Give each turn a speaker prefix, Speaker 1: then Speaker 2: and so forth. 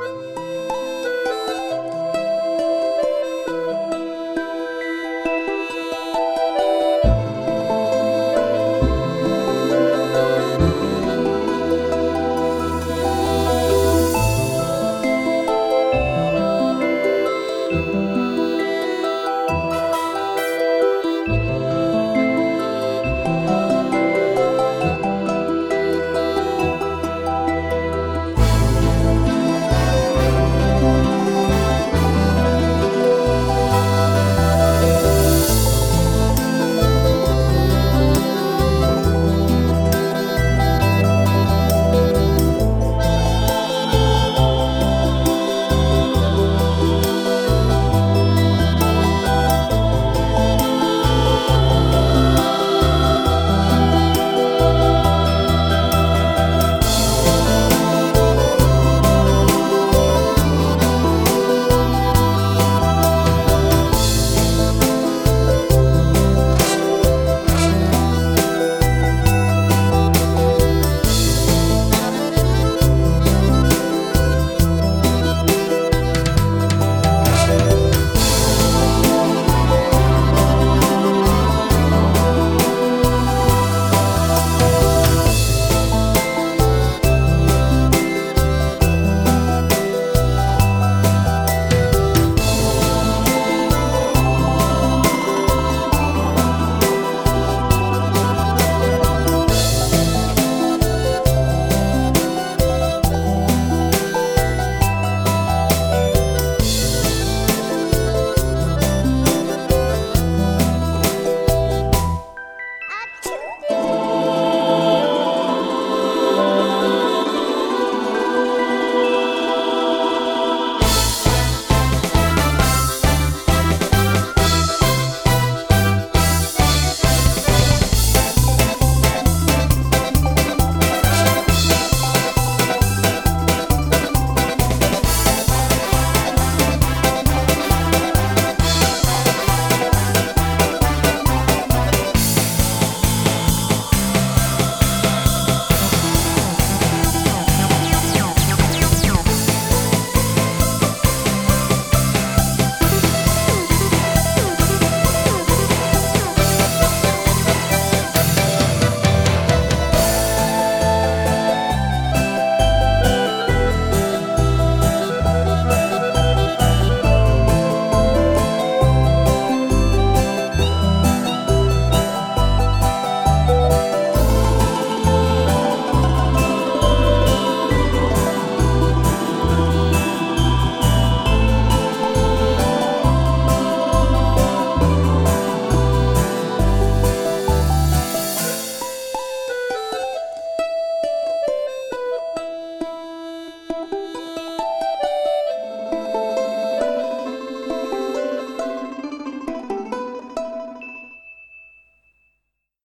Speaker 1: Bye.